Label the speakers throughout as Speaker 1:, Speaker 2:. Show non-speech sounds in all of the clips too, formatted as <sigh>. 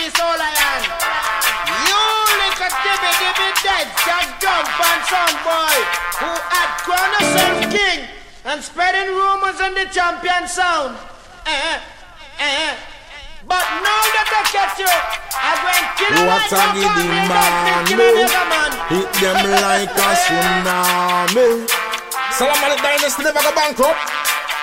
Speaker 1: Maurice O'Lion. You little dibby dibby dead, just jump and son boy, who had crowned yourself king and spreading rumors on the champion sound. Eh, eh. But now that I catch you, I go and kill you
Speaker 2: What a giddy man, man. Hit them <laughs> like a tsunami. Salam alaikum, dynasty never go bankrupt.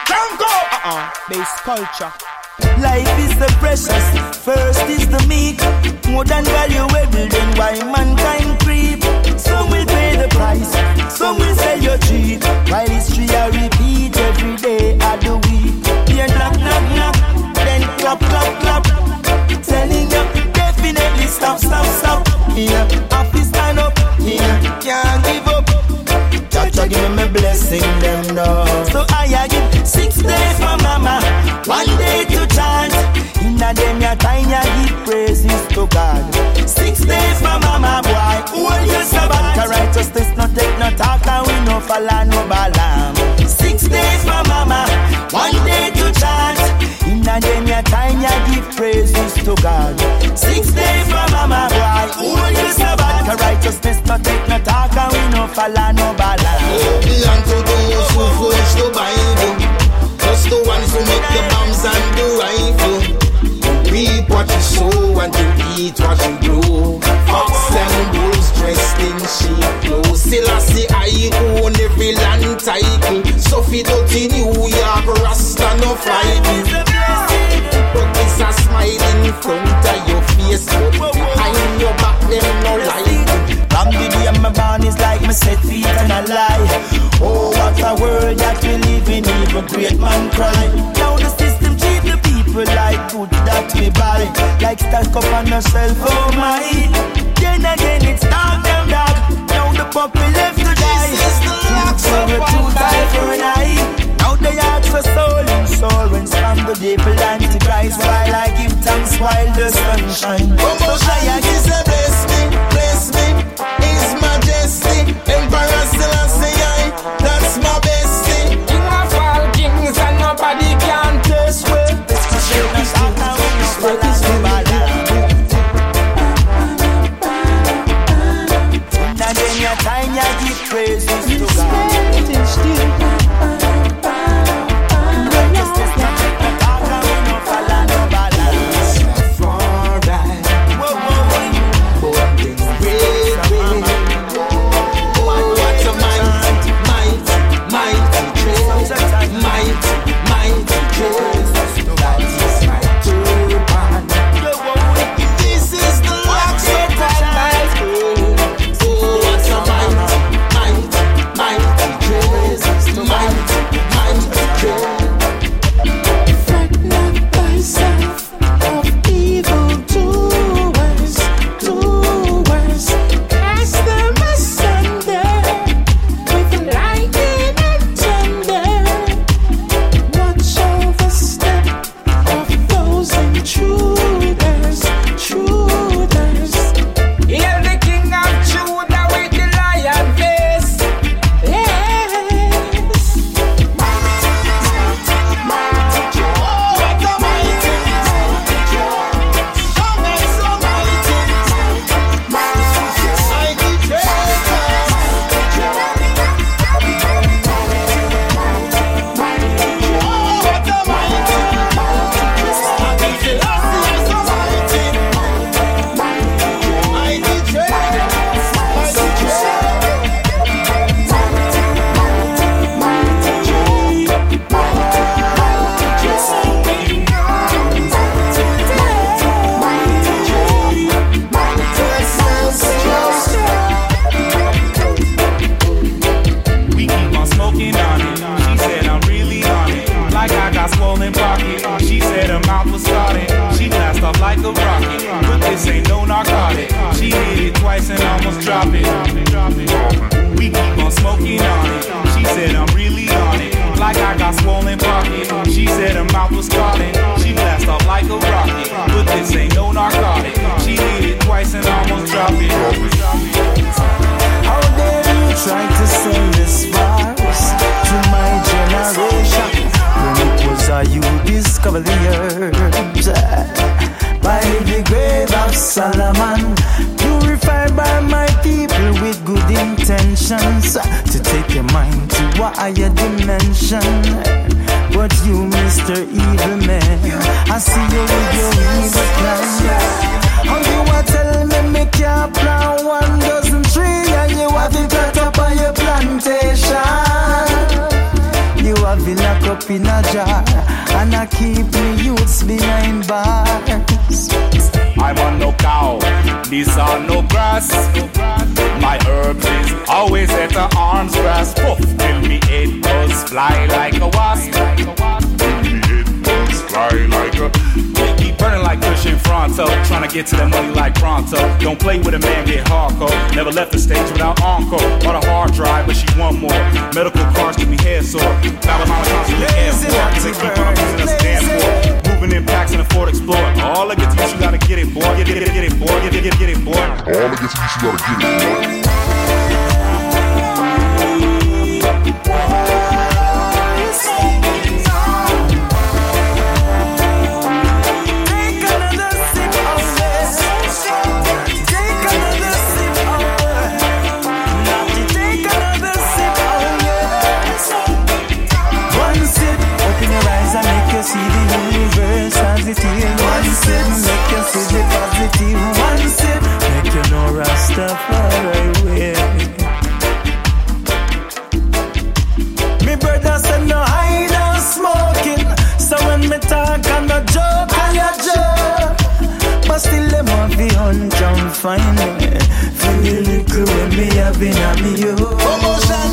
Speaker 2: Jump up!
Speaker 3: Uh-uh, base culture.
Speaker 4: Life is the precious, first is the meek. More than valuable than why mankind creep. Some will pay the price, some will say you're cheap. While history I repeat every day of the week. Yeah, knock, knock, knock, then clap, clap, clap. Telling you, definitely stop, stop, stop. Yeah, have to stand up. Yeah, can't give Give me blessing, them now. So I give six days for mama, one day to chant. Inna them ya time ya give praises to God. Six days for mama, boy. Hold your Sabbath. Righteousness no take no talk and we no follow no Balaam. Six days for mama, one day to chant. Inna them ya time ya give praises to God. Six days for mama, boy. Hold your Sabbath. Cause righteousness no take no talk and we no follow no Balaam.
Speaker 2: Belong to those who forge the Bible. Just the ones who make the bombs and the rifle. You reap what you sow and you eat what you grow. Fox and bulls dressed in sheep clothes. Still I own every land title. So fi dirty New York, Rasta no fighting.
Speaker 4: My born is like me set feet and a lie. Oh, what a world that we live in, even great man cry. Now the system treat the people like good that we buy. Like stack up on yourself, oh my. Then again it's dark them dog. Now the puppy left to die. So we two die for an eye. Now they ask for soul insurance from the devil antichrist. While I give thanks while the sun shine. So I
Speaker 2: said, bless me, bless me, Emperor Selassie I, that's my
Speaker 4: to
Speaker 5: take your mind to a higher dimension. But you, Mr. Evil Man, I see you with your evil plan. How you a tell me me can't plant one dozen tree and you have it cut up on your plantation? You have it locked up in a jar and I keep me youths behind bars.
Speaker 6: I'm on no cow, these are no grass. My herbs is always at the arm's grasp. Puff till me head goes fly like a wasp. Me head goes fly like a. They keep burning like Christian Fronto, trying to get to that money like pronto. Don't play with a man, get hardcore. Never left the stage without encore. On a hard drive, but she want more. Medical cards give me head sore. Alabama constantly air for. Cause they keep on using us stand for. Moving in packs in a Ford Explorer. All I get to you, you gotta get it, boy. Get it, get it, get it, boy. Get it, get it, get it, boy.
Speaker 7: All I get to you, you gotta get it, boy.
Speaker 5: Sip, make you see the positive. One sip, make you know Rastafari way. Me brother said no hide and smoking. So when me talk and no joke, I a joke. But still them want fi hunt and find me. Eh. Feel the little when me having a me yo.
Speaker 4: Promotion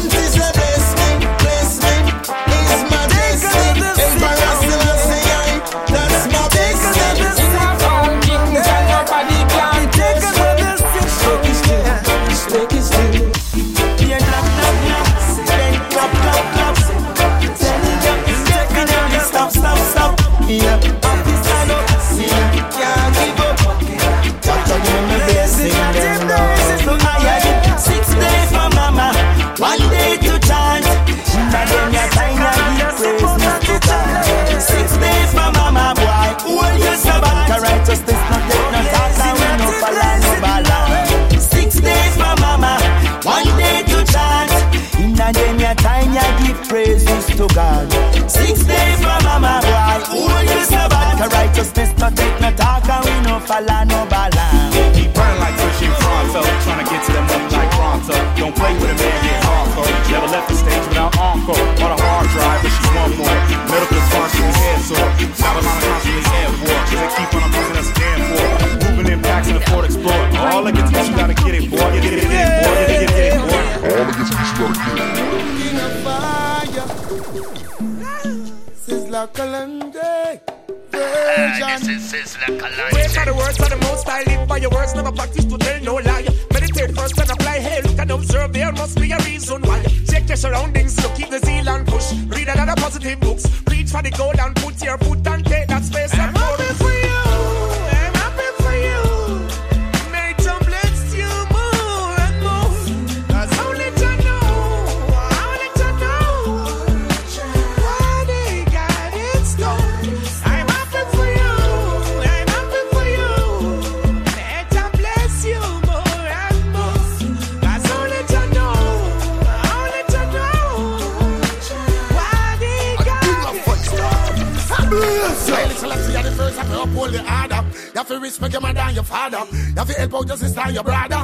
Speaker 5: righteousness take no talk, and we no follow no balance.
Speaker 6: Keep burning like Christian Fronto, trying to get to that money like pronto. Don't play with a man, get hardcore. Never left the stage without encore. On a hard drive, but she's one more. Medical cards give me head sore. Alabama constantly air war. Cause they keep on using us stand for. Moving in packs in a Ford Explorer. All I get to you, you gotta get it, boy. Get it, get it, get it, boy. Get it, get it, get it, boy.
Speaker 7: All I get to you, you gotta get it, boy.
Speaker 4: King of fire. Sizzla Kalonji. Virgin.
Speaker 8: Wait for the words of the most I live by your words, never practice to tell no lie. Meditate first and apply, hey, look and observe, there must be a reason why. Check your surroundings, look, keep the zeal and push. Read another positive books, reach for the goal and put your foot and take that space
Speaker 4: help out your sister your brother.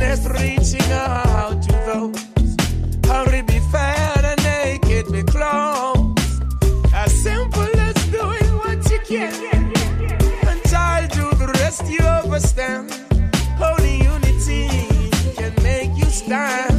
Speaker 8: Righteousness reaching out to those. Hungry be fed and naked be clothed. As simple as doing what you can. And child, do the rest you overstand. Holy unity can make you stand.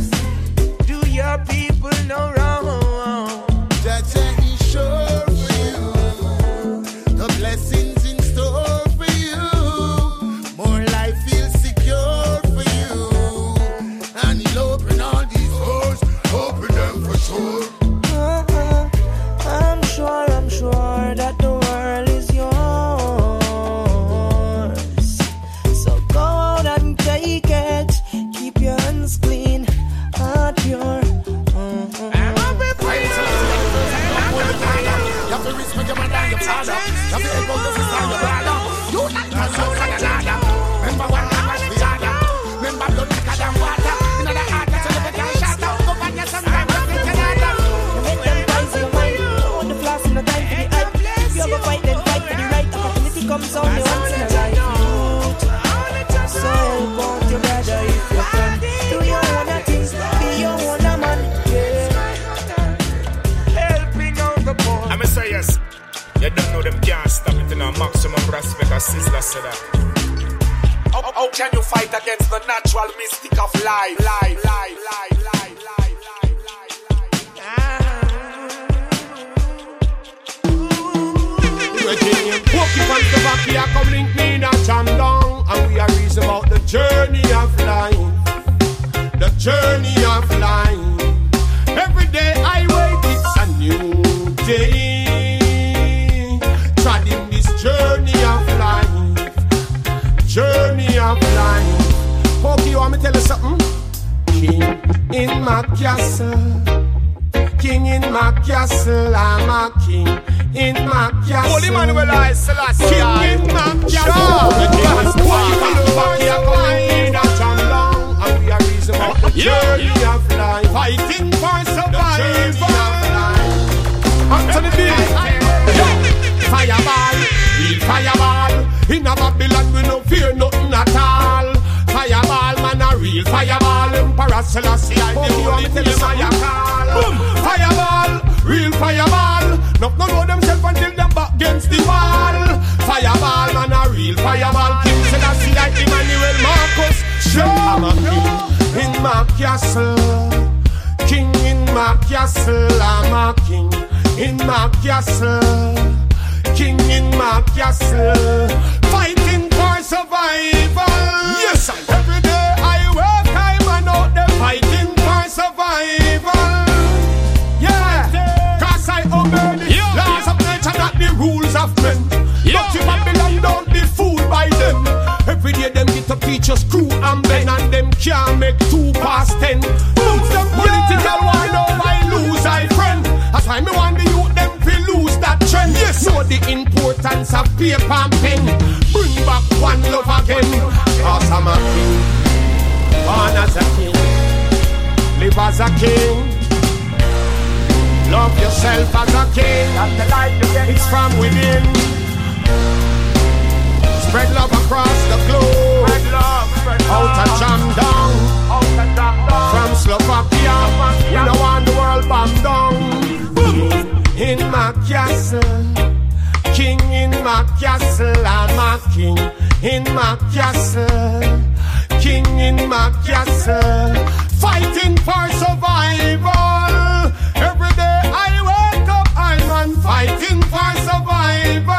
Speaker 9: Walking on the back here, come link me in a down. And we are reason about the journey of life. The journey of life. Every day I wake, it's a new day. Treading this journey of life. Journey of life. Okay, you want me to tell you something? King in my castle. King in my castle, I'm a king in my castle.
Speaker 10: Holy Manuel I Selassie
Speaker 9: King in my castle. The king is walking back here, coming in a jam down, and we are reason about the journey of life, fighting for survival. Up to the beat. Fireball, real fireball. In a Babylon, we no fear nothing at all. Fireball, man, a real fireball. Emperor Selassie, I the only thing I call. Boom. Fireball, real fireball. No, no, know themselves until them back against the wall. Fireball, man, a real fireball. King Selassie, like Emmanuel Marcus. Sure, I'm a king in my castle. King in my castle, I'm a king in my castle. King in my castle, fighting for survival. Yes, I Every men. Not if Babylon don't be fooled by them. Every day them get up teach us crew and ben and them can't make two past ten. Lose them political war, now I lose I friend. That's why me want the youth them fi lose that trend. Yes, know the importance of paper and pen. Bring back one love again. Cause I'm a king, born as a king, live as a king. Love yourself as a king. It's from within. Spread love across the globe. Out of jam down. From Slovakia. We don't want the world bombed down. In my castle. King in my castle. I'm a king in my castle. King in my castle. Fighting for survival. I'm fighting for survival.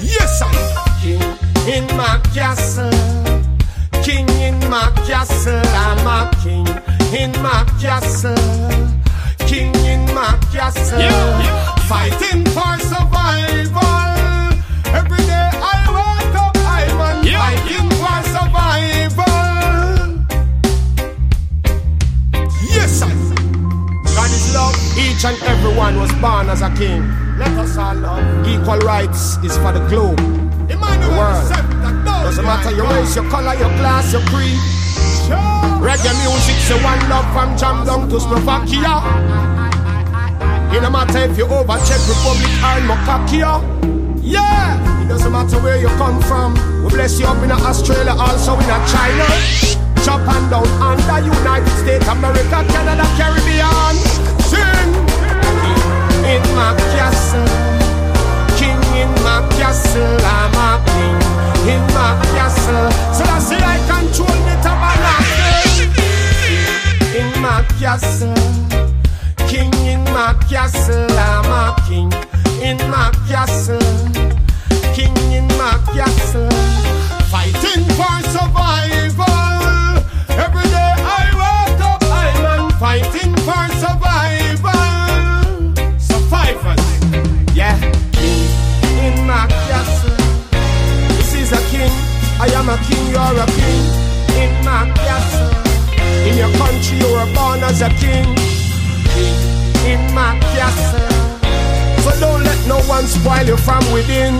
Speaker 9: Yes, I'm king in my castle. King in my castle. I'm a king in my castle. King in my castle. Fighting for survival. Every day I wake up, I'm on fighting Each and everyone was born as a king. Let us all love. Equal rights is for the globe. The world. Doesn't matter your race, your color, your class, your creed. Reggae music, say one love from Jam down to Slovakia. It no matter if you over Czech Republic or Mokakia. Yeah, it doesn't matter where you come from. We bless you up in Australia, also in China. Japan and down under United States, America, Canada, Caribbean. Sing in my castle, king in my castle, I'm a king in my castle. So I say I control the tabernacle in my castle. King in my castle, I'm a king in my castle. King in my castle. Fighting for survival. Every day I wake up, I'm fighting for survival. Yeah. King in my castle. This is a king. I am a king, you're a king in my castle. In your country, you were born as a king. King in my castle. So don't let no one spoil you from within.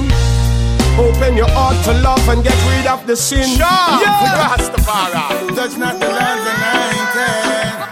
Speaker 9: Open your heart to love and get rid of the sin. Sure. Yeah. Rastafari.
Speaker 11: Touch not the anointed. Cause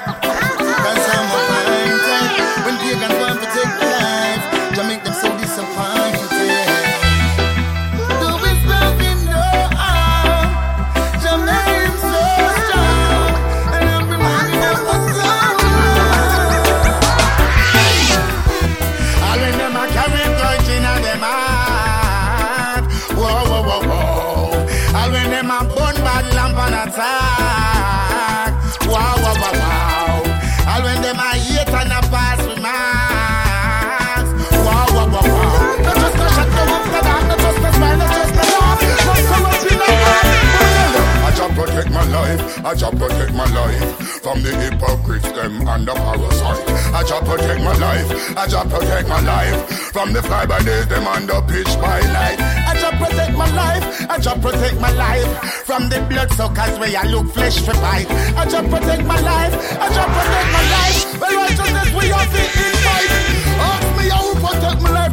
Speaker 12: I just protect my life from the hypocrites, them and the parasite. I just protect my life, I just protect my life from the fly by days, them and the pitch by night.
Speaker 11: I just protect my life. I just protect my life from the blood suckers where I look flesh for bite. I just protect my life. I just protect my life. Well, righteousness we have it in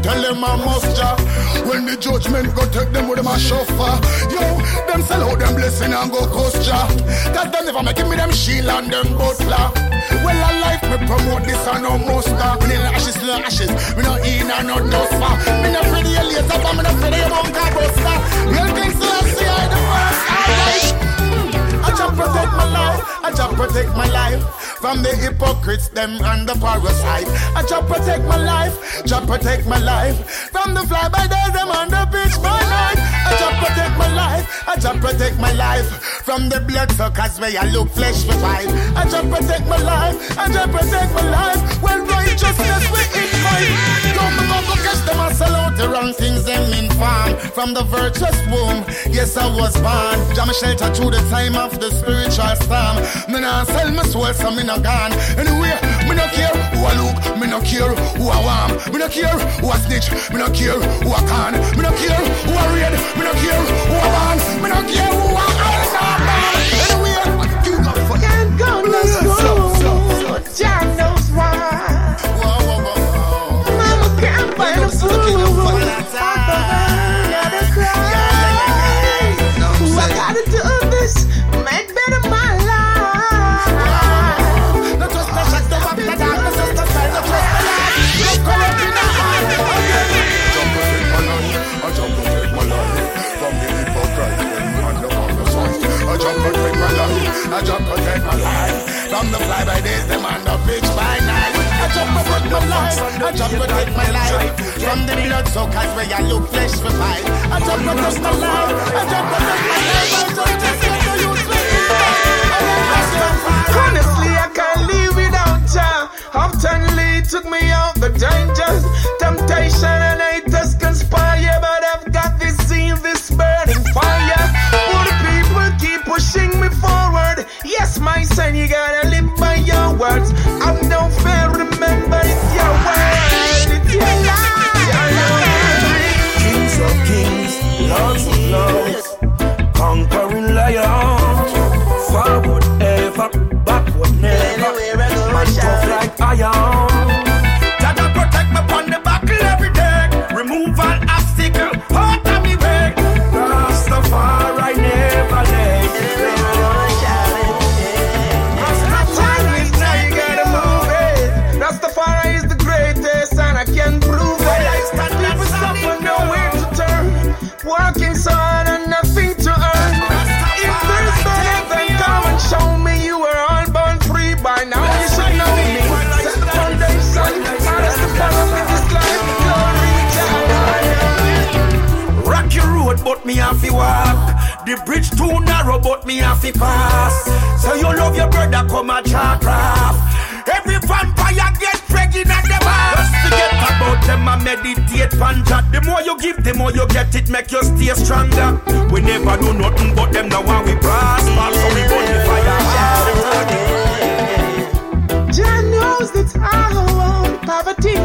Speaker 11: Tell them I must ja. When the judgment go take them with them a chauffeur. Yo, them sell out them blessing and go cost ja. Cause they never make me them shield and them butler. Well, I like me promote this and no muster. Me no ashes, no ashes. Me no in and no dust. Me no your laser, but me no of your bunker buster. Real things I see I the first. Alright. I just protect my life. I just protect my life from the hypocrites, them and the parasite. I just protect my life. Just protect my life from the fly by days, them and the pitch by night. I just protect my life. I just protect my life from the blood suckers where I look flesh for fight. I just protect my life. I just protect my life. When righteousness we in fight. Go go catch them and sell out the wrong things them in farm from the virtuous womb. Yes, I was born. Jam shelter through the time of the spiritual storm. Me nah sell my soul, so me no gone. Anyway, me no care who I look, me no care who I warm, me no care who I snitch, me no care who I can, me no care who I raid, me no care who I want, me no care who I earn.
Speaker 8: I
Speaker 11: just
Speaker 12: protect my life from the
Speaker 11: blood suckers where I look flesh for fight. I just protect my life, I just protect my life. I just just get the youth
Speaker 8: Honestly, I can't live without ya. Often lead took me out the dangers. Temptation and haters conspire, but I've got this zeal, this burning fire. Would people keep pushing me forward? Yes, my son, you gotta live by your words.
Speaker 13: Me
Speaker 14: have to walk. The bridge too narrow, but me have to pass. So you love your brother, come a craft. Every vampire get pregnant at the bar. Just forget about them and meditate panjat. The more you give, the more you get it, make you stay stronger. We never do nothing but them now while we pass. Pass so we burn the fire.
Speaker 8: Jah knows the town, poverty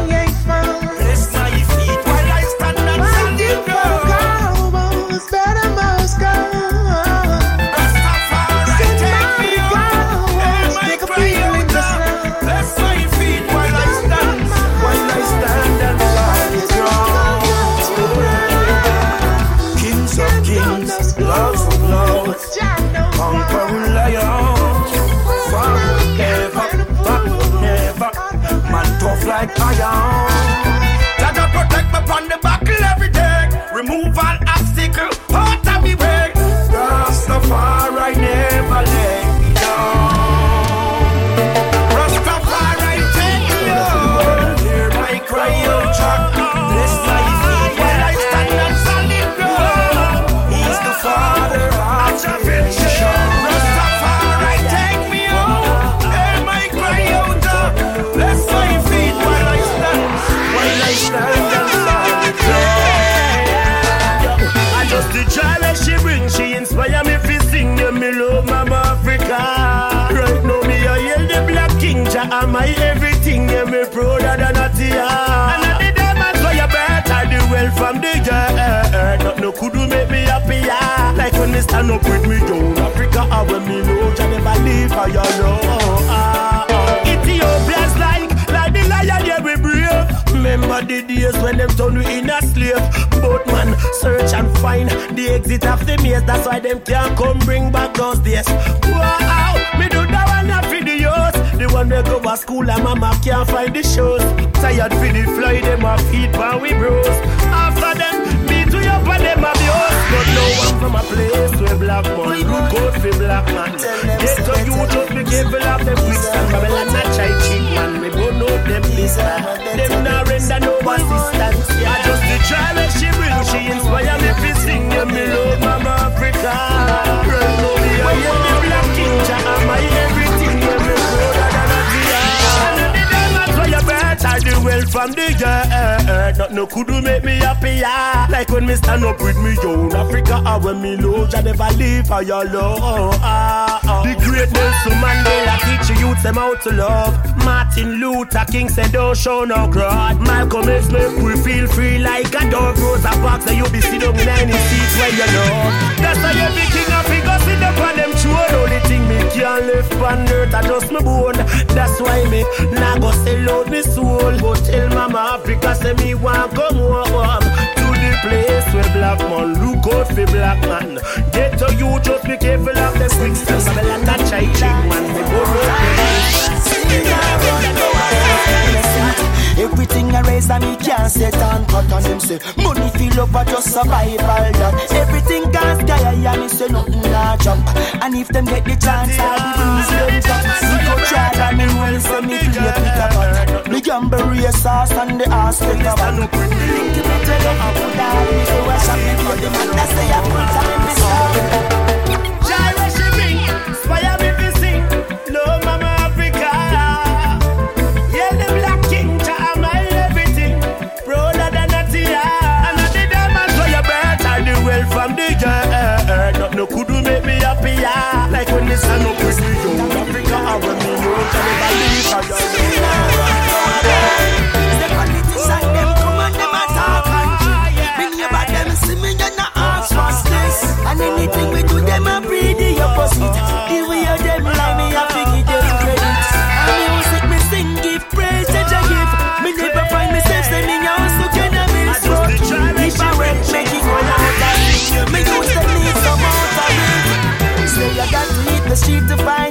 Speaker 14: tough Am my everything. Yeah, me prouder than a tear. And at the diamonds where you better the well from the earth. Not no could do make me happier. Like when they stand up with me down Africa, I when me know Jah never leave for you know. Ah, ah. Ethiopia's like like the lion, yeah we brave. Remember the days when them turn we in a slave. Both man search and find the exit of the maze. That's why them can't come bring back those days. Me The one that go to school and mama can't find the shows. Tired for the fly, them a feet when we bros. After them, beat we up and them abuse. But no one from a place where black man out for black man. Get to you just be careful of them quick and Babylon not try cheat man. We both know them business. Them not render no assistance. I just the that she bring, she inspire me to sing. Yeah, me love Mama Africa. Right now me I hear the black king, Jah the well from the earth. Not no could do make me happier. Like when me stand up with me own Africa, or when me lose, I never leave for your love. The great Nelson Mandela teach the youth them how to love. Martin Luther King said, don't show no crowd. Malcolm X make we feel free like a dog. Rosa Parks and you be sitting in any seat when you know. That's why every king of sit up on them throne. Only thing me can't lift on earth, I just my bone. That's why me nah go sell out me soul. Go tell Mama Africa say me want come home to the place where black man look out for black man. Get to you, just be careful of the quick steps. Babylon that chai ching man, we go
Speaker 4: Everything I raise and me can't set on cut on them say Money up for just survival done Everything can sky and say nothing nah jump. And if them get the chance I'll be breeze them Me go try and me roll me play pick Me gamble race sauce and the ass take a one Link me I go a for the man that say I full time me stop
Speaker 14: them lie, me I fi give them credit. And music me sing, give praise, such a give. Me never find myself standing out so can I miss work. If I work, make it one out of me. Me use the need some out of. Say I got to hit
Speaker 4: the street to find.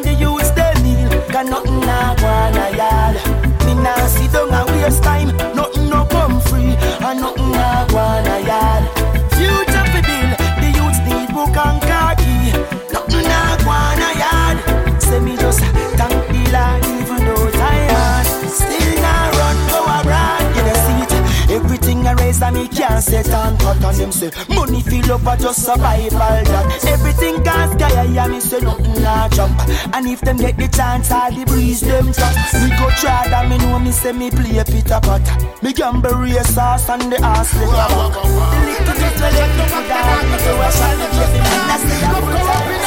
Speaker 4: Them say money up a just survival that everything can sky I me say nothing not jump. And if them get the chance all the breeze them drop. Me go try that me know me say me play Peter Potter me gamble race sauce and the ass let the little bit well let me. Put down me go a give me. I'm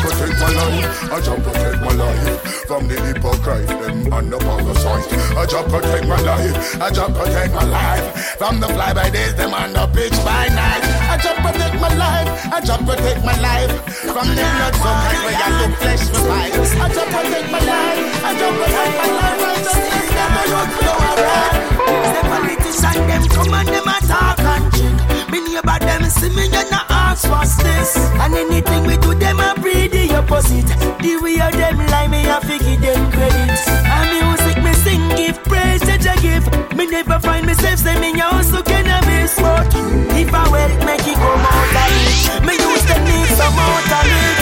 Speaker 11: protect my life, I just protect my life from the hypocrite them and the parasite. I just protect my life, I just protect my life from the fly by days them and the pitch by night. I just protect my life, I just protect my life from the blood sometimes where you look flesh for fight. I just protect my life, I just protect my life. I just never look no around.
Speaker 4: The politician them come and them attack and trick. Neighbor them see me and not ask what's this. And anything we do them a breed the opposite. The way of them lie me fi give them credit. And music me sing give praise that I give. Me never find myself say me also cannabis. But if I wealth make it come out of it, me use the need some out of it.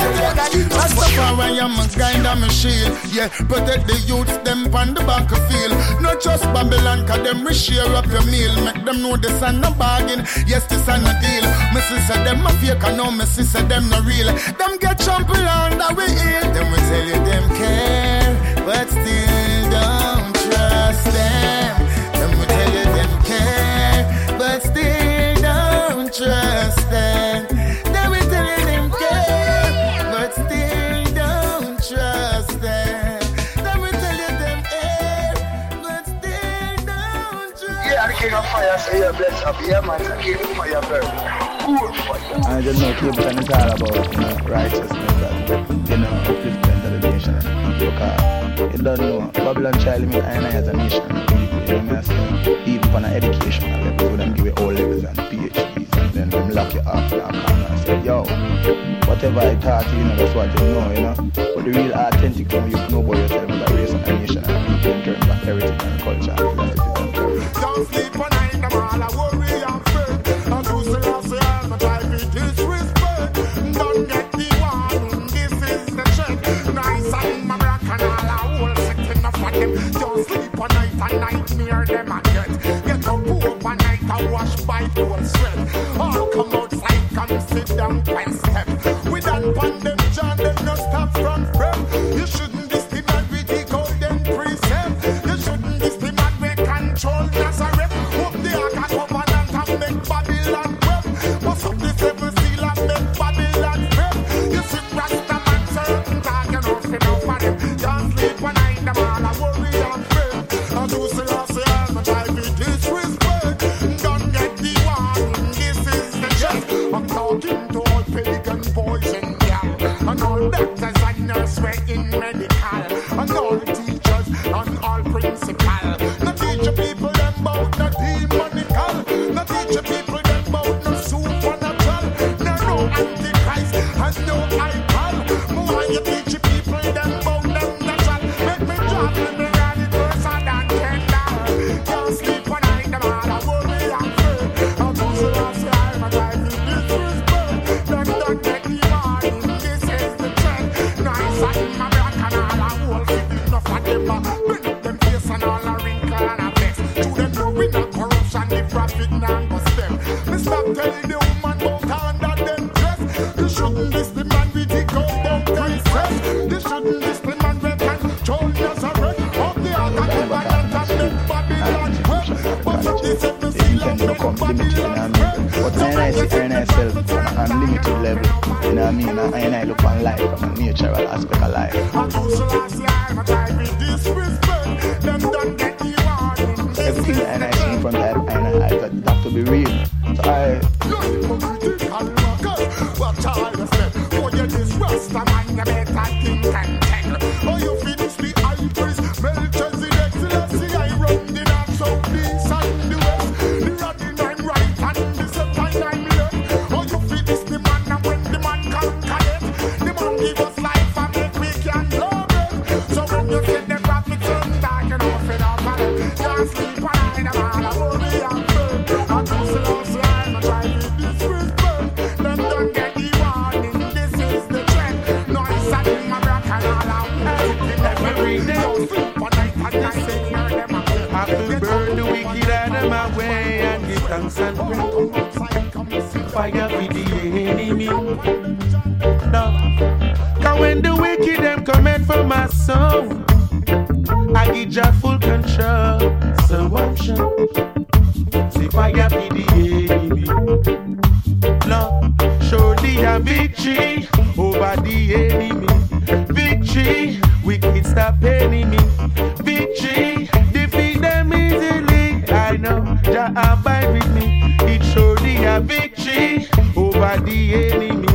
Speaker 11: Rastafari, I'm a kind of machine. Yeah, protect the youths, them on the battlefield. Not just Babylon, cause them we share up your meal. Make them know this and no bargain. Yes, this and a deal. My sister, them a fake, I know my sister, them no real. Them get trampled on that we ill. Them we tell you them care, but still don't trust. Them
Speaker 15: fire say you're blessed up. Yeah, man, the king of fire burn. Cool fire.
Speaker 16: I just know Cleveland is all about you know, righteousness and you know upliftment of the nation people. Cause you don't know Babylon child mean I and I as a nation and people. You know me I say even on an educational level, so them give you all levels and PhDs and then them lock you up and come and say yo, whatever I taught you, you know that's what you know, you know. But the real authentic thing you know about yourself is a race and a nation and people in terms of heritage and culture and philosophy and everything.
Speaker 11: Don't sleep on wash by full sweat. All come outside, come sit down, one step. See I and
Speaker 16: on an unlimited level. You know what I mean? I and I look on life from a natural aspect of life.
Speaker 17: Enemy.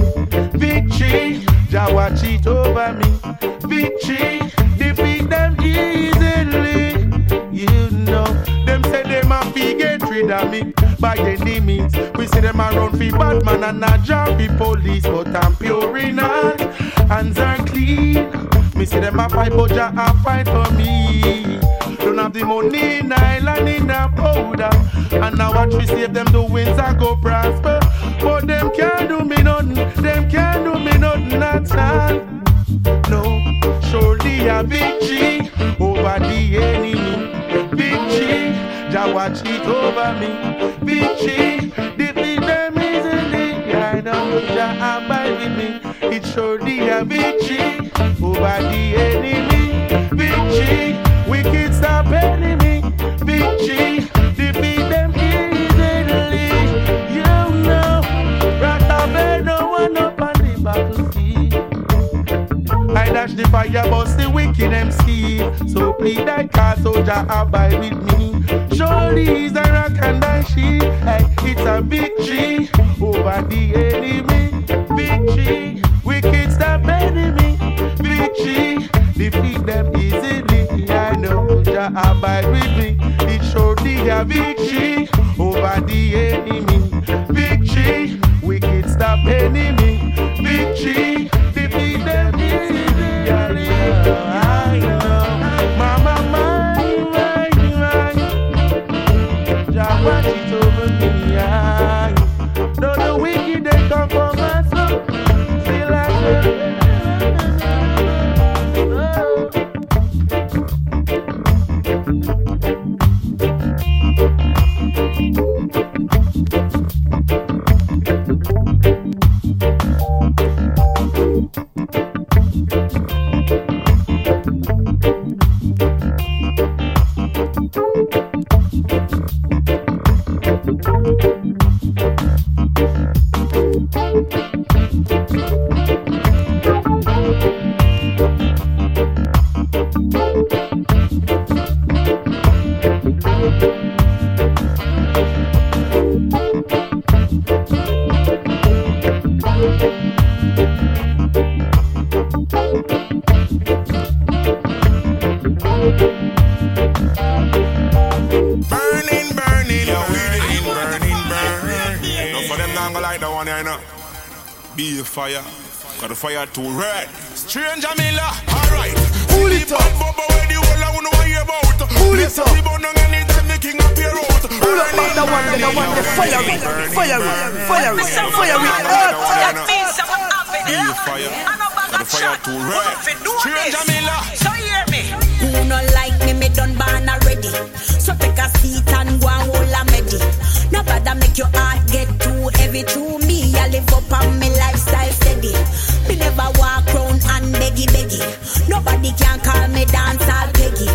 Speaker 17: Victory, Jah watch it over me. Victory, defeat them easily. You know, them say them a fi get rid of me by any means. We see them around fi bad man and not job fi police, but I'm pure in heart. Hands are clean. Me see them a fight, but Jah a fight for me. Don't have the money in island in a powder. And now watch we save them, the winds a go prosper. But them can't do me nothing, them can't do me nothing at all. No, surely a victory over the enemy. Victory, Jah watch it over me. Victory, defeat them easily. I know Jah abide with me. It's surely a victory over the enemy. Victory, wicked stop enemy. Victory, defeat the fire, bust the wicked MC. So plead thy cause, soldier, abide with me. Surely he's the rock and thy shield. Hey, it's a victory over the enemy. Victory, wicked stop enemy. Victory, defeat them easily. I know Jah abide with me. It's surely a victory over the enemy. Victory, wicked stop enemy.
Speaker 11: Got the
Speaker 18: Nobody can call me dance all peggy.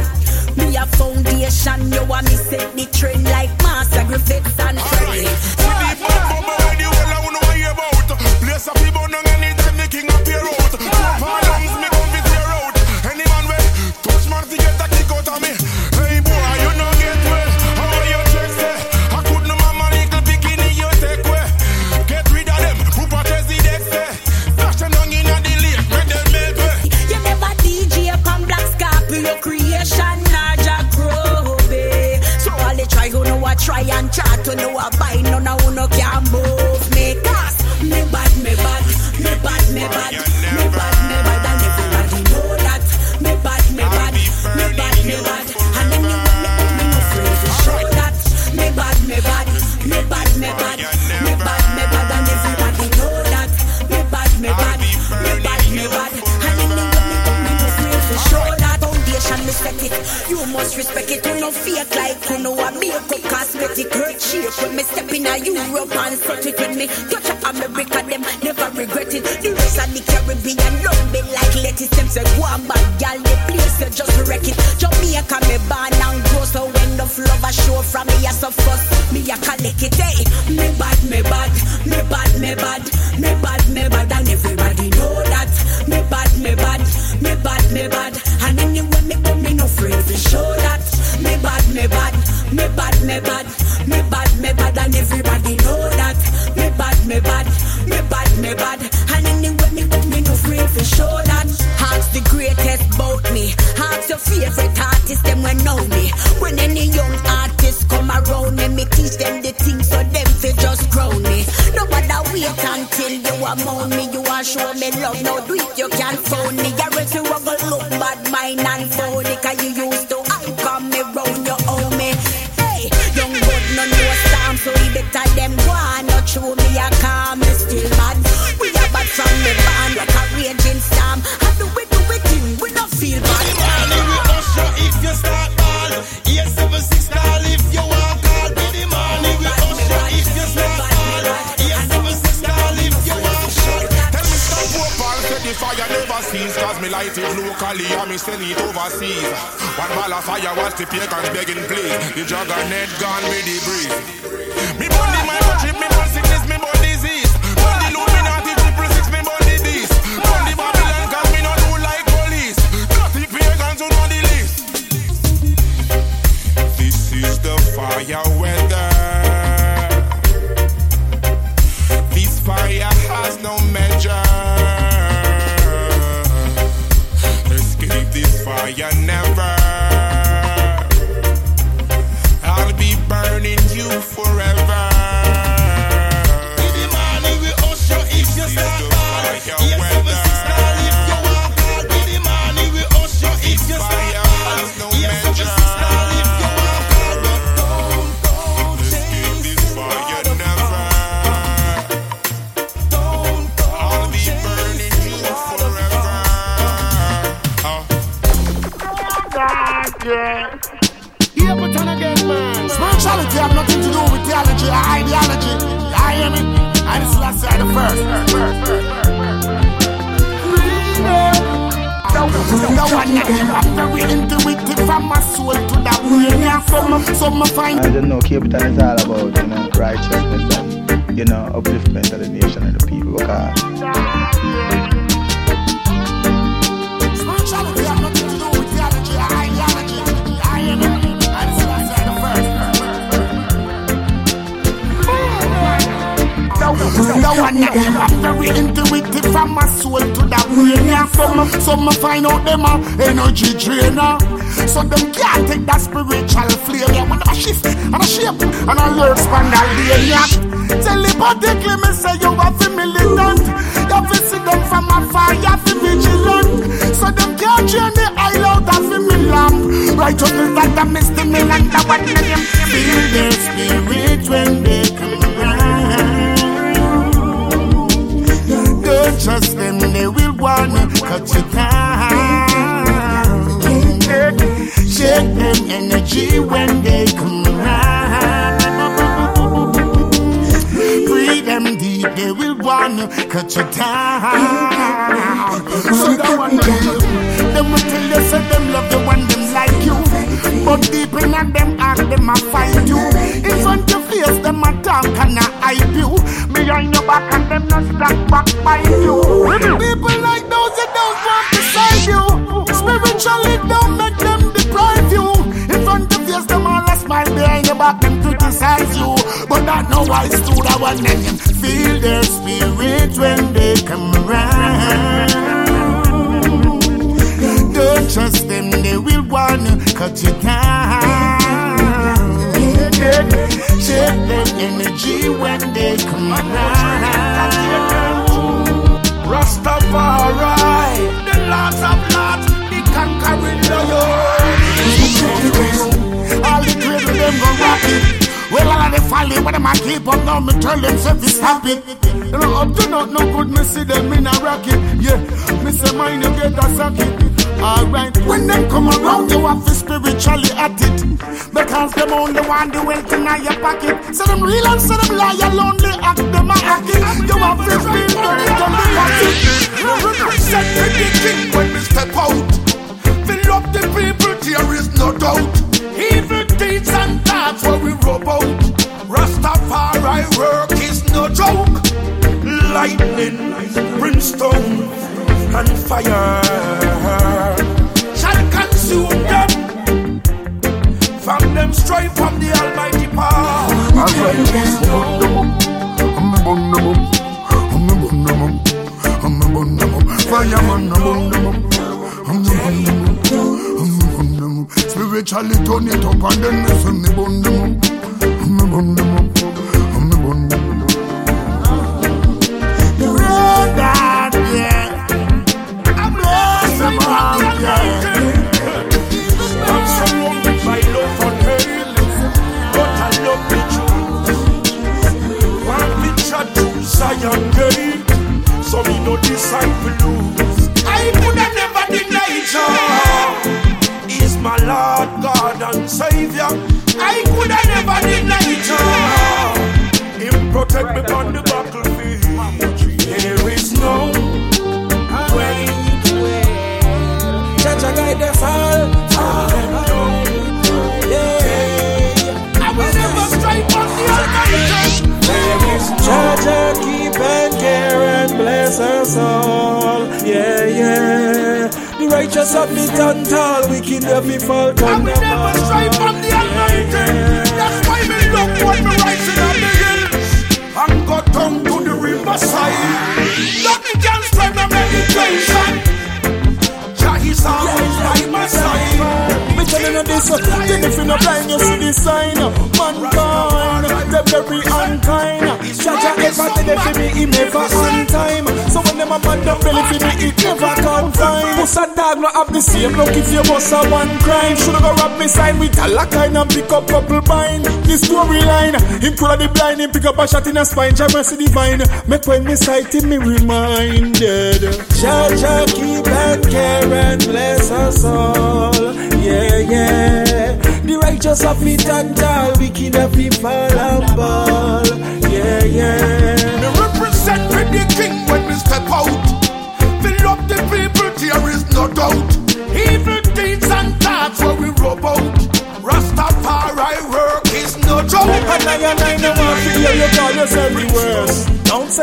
Speaker 18: Me a foundation, you want me set the trend like Marcia Griffiths favorite artist, them when know me. When any young artist come around me, me teach them the things so them fi just grown me. No matter wait until you amount me, you want show me love. No do it, you can't phone me. You you go look bad mind and phony, cause you used to
Speaker 19: send it overseas. One ball of fire watch the pagans begging please. The juggernaut gone with the breeze. Me body my
Speaker 11: Again, man. Spirituality have nothing to do with theology or ideology. You hear me? I just last side the first.
Speaker 16: I don't know, Cape Town is all about, you know, righteousness and, you know, upliftment of the nation and the people. Because
Speaker 11: The up very intuitive from my soul to the brain. Yeah, some, some find out them a energy drainer. So them can't take that spiritual flame. Yeah, when I shift and I shape and I learn span all day. Yeah, telepathically me say you to militant. You see them from afar. You have vigilant. So them can't drain the oil out of me lamp. Righteousness that the misty me and the one them feel their spirit when they come Trust them, they will wanna cut you down. Shake them energy when they come around. Breathe them deep, they will wanna cut you down. So that one day, them will tell you, say them love you when them like you. But deep in them heart, them a fight you. Front your face, them a talk and a hype you. Behind your back and them not stack back by you. People like those that don't want to save you. Spiritually don't make them deprive you. In front of face, them all a smile behind your back, them criticize you. But that no wise to the one and feel their spirit when they come around. Don't trust them, they will wanna cut you down. Energy when they come around. Rastafari, the lords of lords, the conquering lion. All the cradle them go rock. Well, all the folly, when them a keep up now, me tell them say this happy. You know, up to not no good, me see them in a rocket. Yeah, me say mine you get a socket.
Speaker 20: Alright, when them come around, you have to spiritually at it. Because them only want the wealth in your pocket. So them real and so them loyal, only act them a it. You have to feel it on the pocket.
Speaker 11: Represent when we step out. Fill up the people, there is no doubt. Evil deeds and thoughts where we rub out. Rastafari work is no joke. Lightning, brimstone, and fire shall consume them. From them strife from the Almighty power.
Speaker 12: Fireman, Spiritually turn it up and then say me bun them up, me bun them up, me bun them up.
Speaker 20: Man down belly for me, it never confine. Puss and dog not have the same look if you bust a one crime. Shoulda go rob me sign with a lock kind and pick up couple bind. The storyline, him coulda the blind, him pick up a shot in a spine. Jah mercy divine, make when me sight him, me reminded.
Speaker 8: Jaja keep and care and bless us all. Yeah, yeah. The righteous have been done tall, wicked have been fall and ball. Yeah, yeah.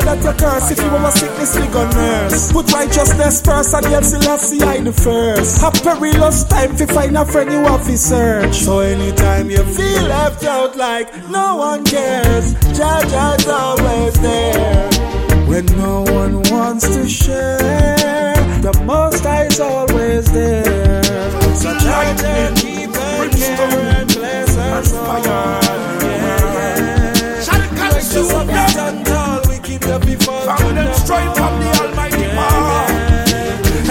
Speaker 20: That you curse if you have a sickness, we go nurse. Put righteousness first and you'll still have see I the first. A perilous time to find a friend you have to search. So anytime you feel left out like no one cares, Jaja's always there. When no one wants to share, the most High is always there. So Jaja keep and care and bless us all.
Speaker 11: From them strife from the Almighty power.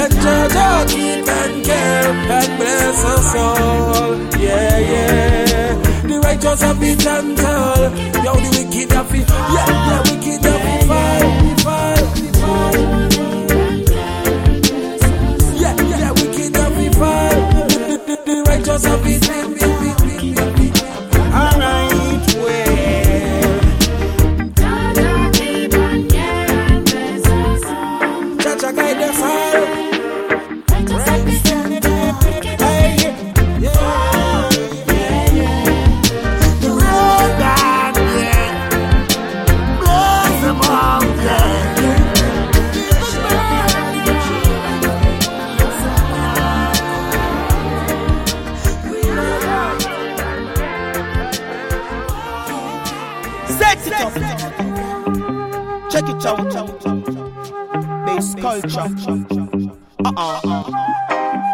Speaker 8: And Jaja keep and care and bless us all. Yeah, yeah. The righteous have been tall. Yo, the wicked have been, yeah, yeah, wicked have been fall, fall, fall. Yeah, yeah, wicked have been. <laughs> The, righteous have been,
Speaker 4: Check it out. Bass culture. Uh-uh.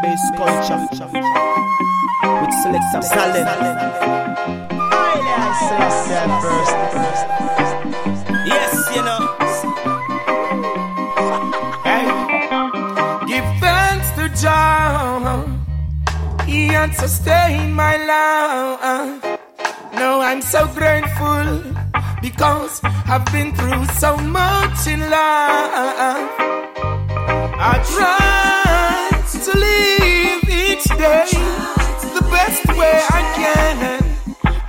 Speaker 4: Bass culture. With salad. Select first. Yes, you know. <laughs>
Speaker 8: Hey. Give thanks to Jah. He had sustained my life. No, I'm so grateful because I've been through so much in life. I tried to live each day the best way I can.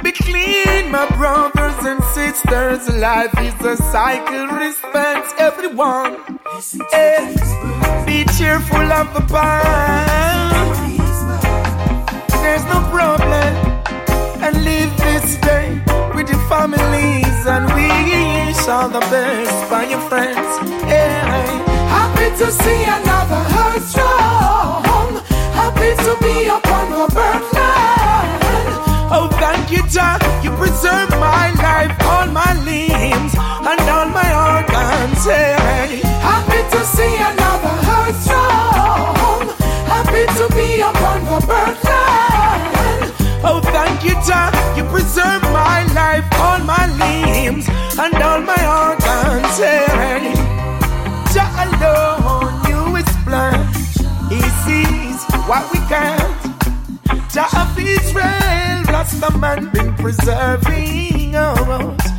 Speaker 8: Be clean, my brothers and sisters. Life is a cycle, respect everyone. Hey, be cheerful of the past. There's no problem. And live this day families and wish all the best for your friends. Hey, happy to see another heart strong. Happy to be upon the birthland. Oh, thank you, Jah. You preserve my life, all my limbs, and all my organs. Hey, happy to see another heart strong. Happy to be upon the birthland. Oh, thank you, Jah. You preserve my life, all my limbs, and all my organs. Hey, Jah alone, you explain. He sees what we can't. Jah of Israel, Rasta man been preserving us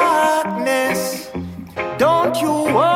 Speaker 21: darkness? Don't you worry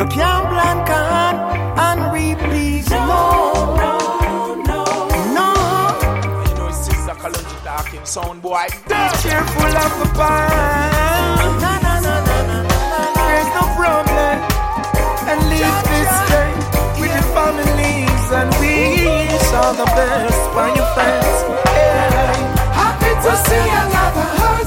Speaker 21: You can't plant can and repeat. No, no, no, no.
Speaker 8: You know, it's Sizzla Kalonji talking sound boy. Be cheerful of the past.
Speaker 21: No, no, no, no, no,
Speaker 8: There's no problem. And live this day with your families and wish all the best for your friends. Happy to see another heart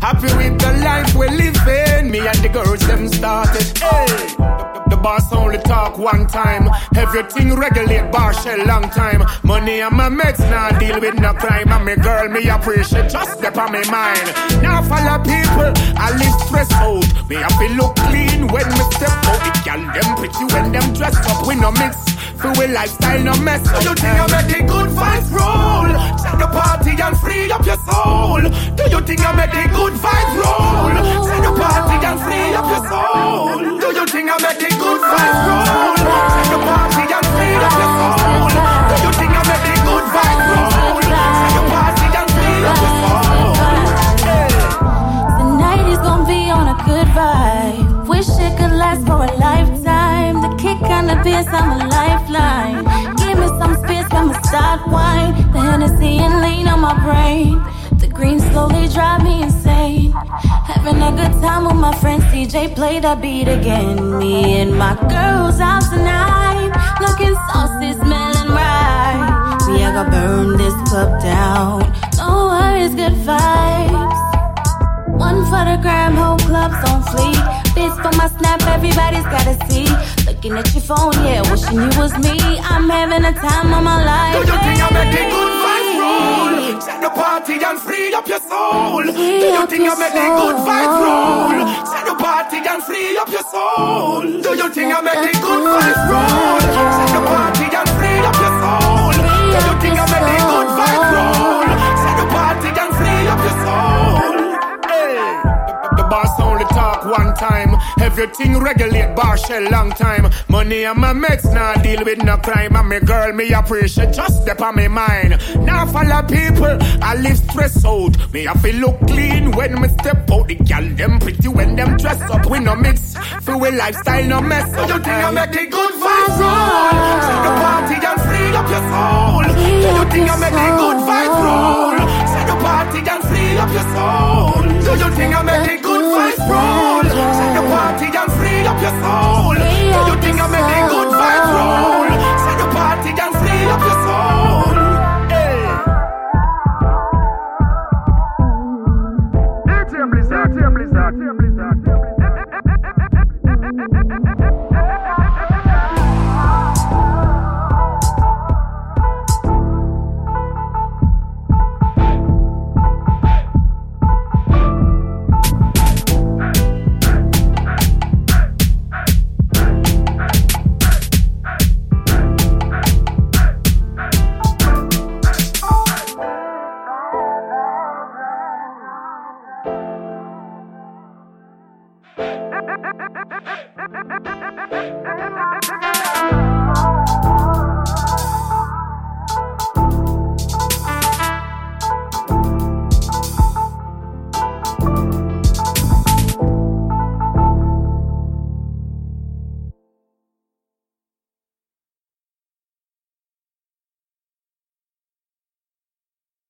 Speaker 8: Happy with the life we're living. Me and the girls them started. Hey The boss only talk one time. Everything regulate bar shell long time. Money and my mates now deal with no crime. And me girl, me appreciate just step on me mind. Now follow people, I live stress out. Me to look clean when me step out. The gal them pretty when them dress up. We no mix. For we lifestyle no mess up. Do you think I make the good vibes roll? Set the party and free up your soul. Do you think I make the good vibes roll? Set the party and free up your soul. Do you think I make the good vibes roll? Set the party and free up your soul.
Speaker 22: Bass, I'm a lifeline. Give me some space, I'ma start wine. The Hennessy and lean on my brain. The green slowly drive me insane. Having a good time with my friend CJ, play that beat again. Me and my girls out tonight, looking saucy, smelling right. We are gonna burn this club down. No worries, good vibes. One for the gram, whole club's on fleek. This for my snap, everybody's gotta see. Looking at your phone, yeah, wishing you was me. I'm having a time of my life.
Speaker 8: Do you think I make the good vibes roll? Set the party and free up your soul. Do you think I make the good vibes roll? Set the party and free up your soul. Do you think I make the good vibes roll? Set the party and free up your soul. Do you think I make the good vibes roll? Time. Everything regulate bar shell long time. Money and my mates now deal with no crime. And me girl, me appreciate just step on me mind. Now follow people, I live stress out. Me have to look clean when me step out. The gal them pretty when them dress up. We no mix, feel we lifestyle no mess up. You think I make the good vibes roll? Set the party and free up your soul. Do you think I make the good vibes roll? Set the party and free up your soul. Do you think I make good vibes roll? Set the party and free up your soul. Do you think I'm the good vibes roll? Set the party and free up your soul. Hey. Dirty and blizzard, dirty and blizzard, dirty and blizzard,